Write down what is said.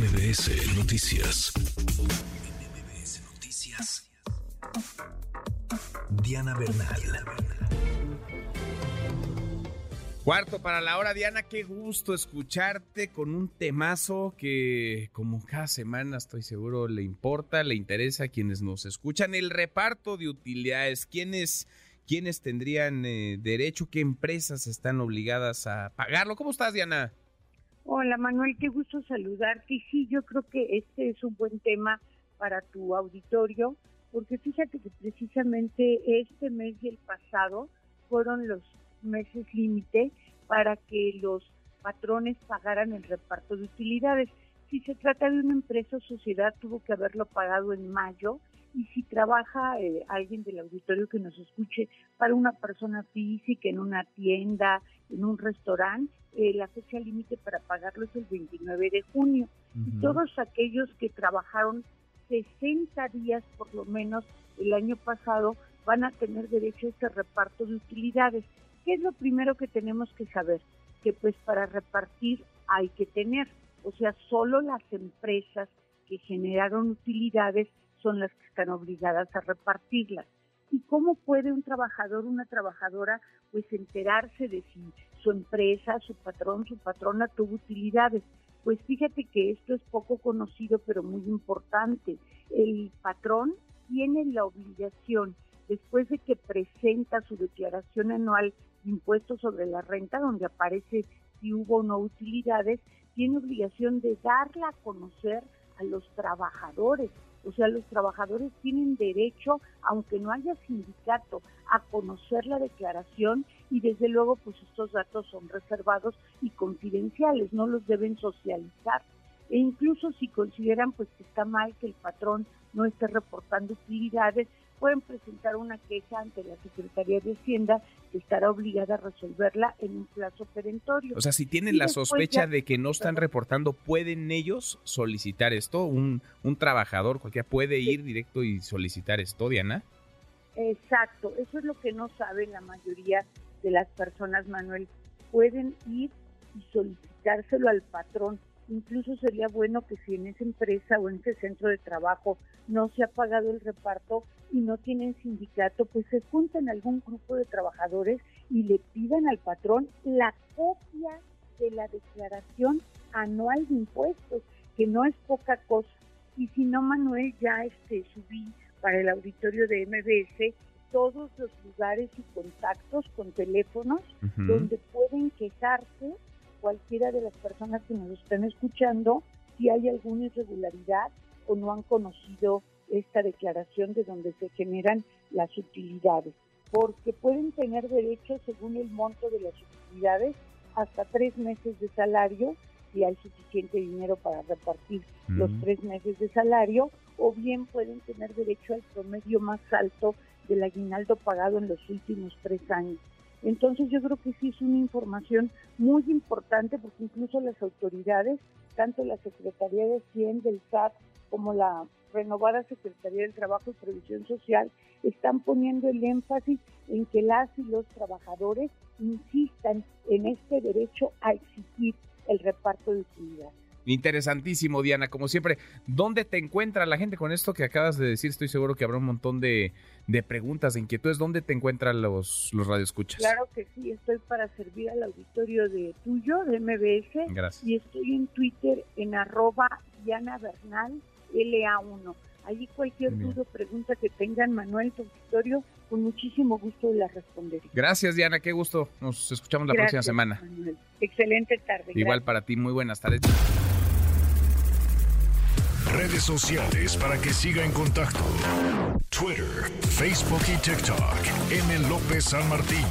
MBS Noticias. MBS Noticias. Diana Bernal. Cuarto para la hora, Diana, qué gusto escucharte con un temazo que como cada semana estoy seguro le importa, le interesa a quienes nos escuchan, el reparto de utilidades, quiénes, quiénes tendrían eh, derecho, qué empresas están obligadas a pagarlo. ¿Cómo estás, Diana? Hola Manuel, qué gusto saludarte. Sí, yo creo que este es un buen tema para tu auditorio, porque fíjate que precisamente este mes y el pasado fueron los meses límite para que los patrones pagaran el reparto de utilidades. Si se trata de una empresa o sociedad, tuvo que haberlo pagado en mayo. Y si trabaja eh, alguien del auditorio que nos escuche para una persona física, en una tienda, en un restaurante, eh, la fecha límite para pagarlo es el 29 de junio. Y todos aquellos que trabajaron 60 días por lo menos el año pasado van a tener derecho a este reparto de utilidades. ¿Qué es lo primero que tenemos que saber? Que pues para repartir hay que tener, o sea, solo las empresas que generaron utilidades son las que están obligadas a repartirlas. ¿Y cómo puede un trabajador, una trabajadora, pues enterarse de si su empresa, su patrón, su patrona tuvo utilidades? Pues fíjate que esto es poco conocido, pero muy importante. El patrón tiene la obligación, después de que presenta su declaración anual de impuestos sobre la renta, donde aparece si hubo o no utilidades, tiene obligación de darla a conocer a los trabajadores o sea, los trabajadores tienen derecho, aunque no haya sindicato, a conocer la declaración y desde luego pues estos datos son reservados y confidenciales, no los deben socializar. E incluso si consideran pues que está mal que el patrón no esté reportando utilidades, pueden presentar una queja ante la Secretaría de Hacienda que estará obligada a resolverla en un plazo perentorio. O sea, si tienen la sospecha de que no están reportando, ¿pueden ellos solicitar esto? ¿Un, un trabajador cualquiera puede ir directo y solicitar esto, Diana? Exacto, eso es lo que no saben la mayoría de las personas, Manuel. Pueden ir y solicitárselo al patrón Incluso sería bueno que si en esa empresa o en ese centro de trabajo no se ha pagado el reparto y no tienen sindicato, pues se junten algún grupo de trabajadores y le pidan al patrón la copia de la declaración anual de impuestos, que no es poca cosa. Y si no, Manuel, ya este, subí para el auditorio de MBS todos los lugares y contactos con teléfonos donde pueden quejarse cualquiera de las personas que nos están escuchando si hay alguna irregularidad o no han conocido esta declaración de donde se generan las utilidades, porque pueden tener derecho, según el monto de las utilidades, hasta tres meses de salario, si hay suficiente dinero para repartir los tres meses de salario, o bien pueden tener derecho al promedio más alto del aguinaldo pagado en los últimos tres años. Entonces yo creo que sí es una información muy importante porque incluso las autoridades, tanto la Secretaría de Cien del SAT como la renovada Secretaría del Trabajo y Previsión Social, están poniendo el énfasis en que las y los trabajadores insistan en este derecho a exigir el reparto de utilidades. Interesantísimo, Diana, como siempre. ¿Dónde te encuentra la gente con esto que acabas de decir? Estoy seguro que habrá un montón de, preguntas, de inquietudes. ¿Dónde te encuentran los, los radioescuchas? Claro que sí, estoy para servir al auditorio de tuyo, de MBS. Gracias. Y estoy en Twitter en arroba Diana Bernal LA1. Allí cualquier duda o pregunta que tengan, Manuel, tu auditorio, con muchísimo gusto la responderé. Gracias, Diana, qué gusto. Nos escuchamos la próxima semana. Excelente tarde. Igual para ti, muy buenas tardes. Redes sociales para que siga en contacto: Twitter, Facebook y TikTok. M. López San Martín.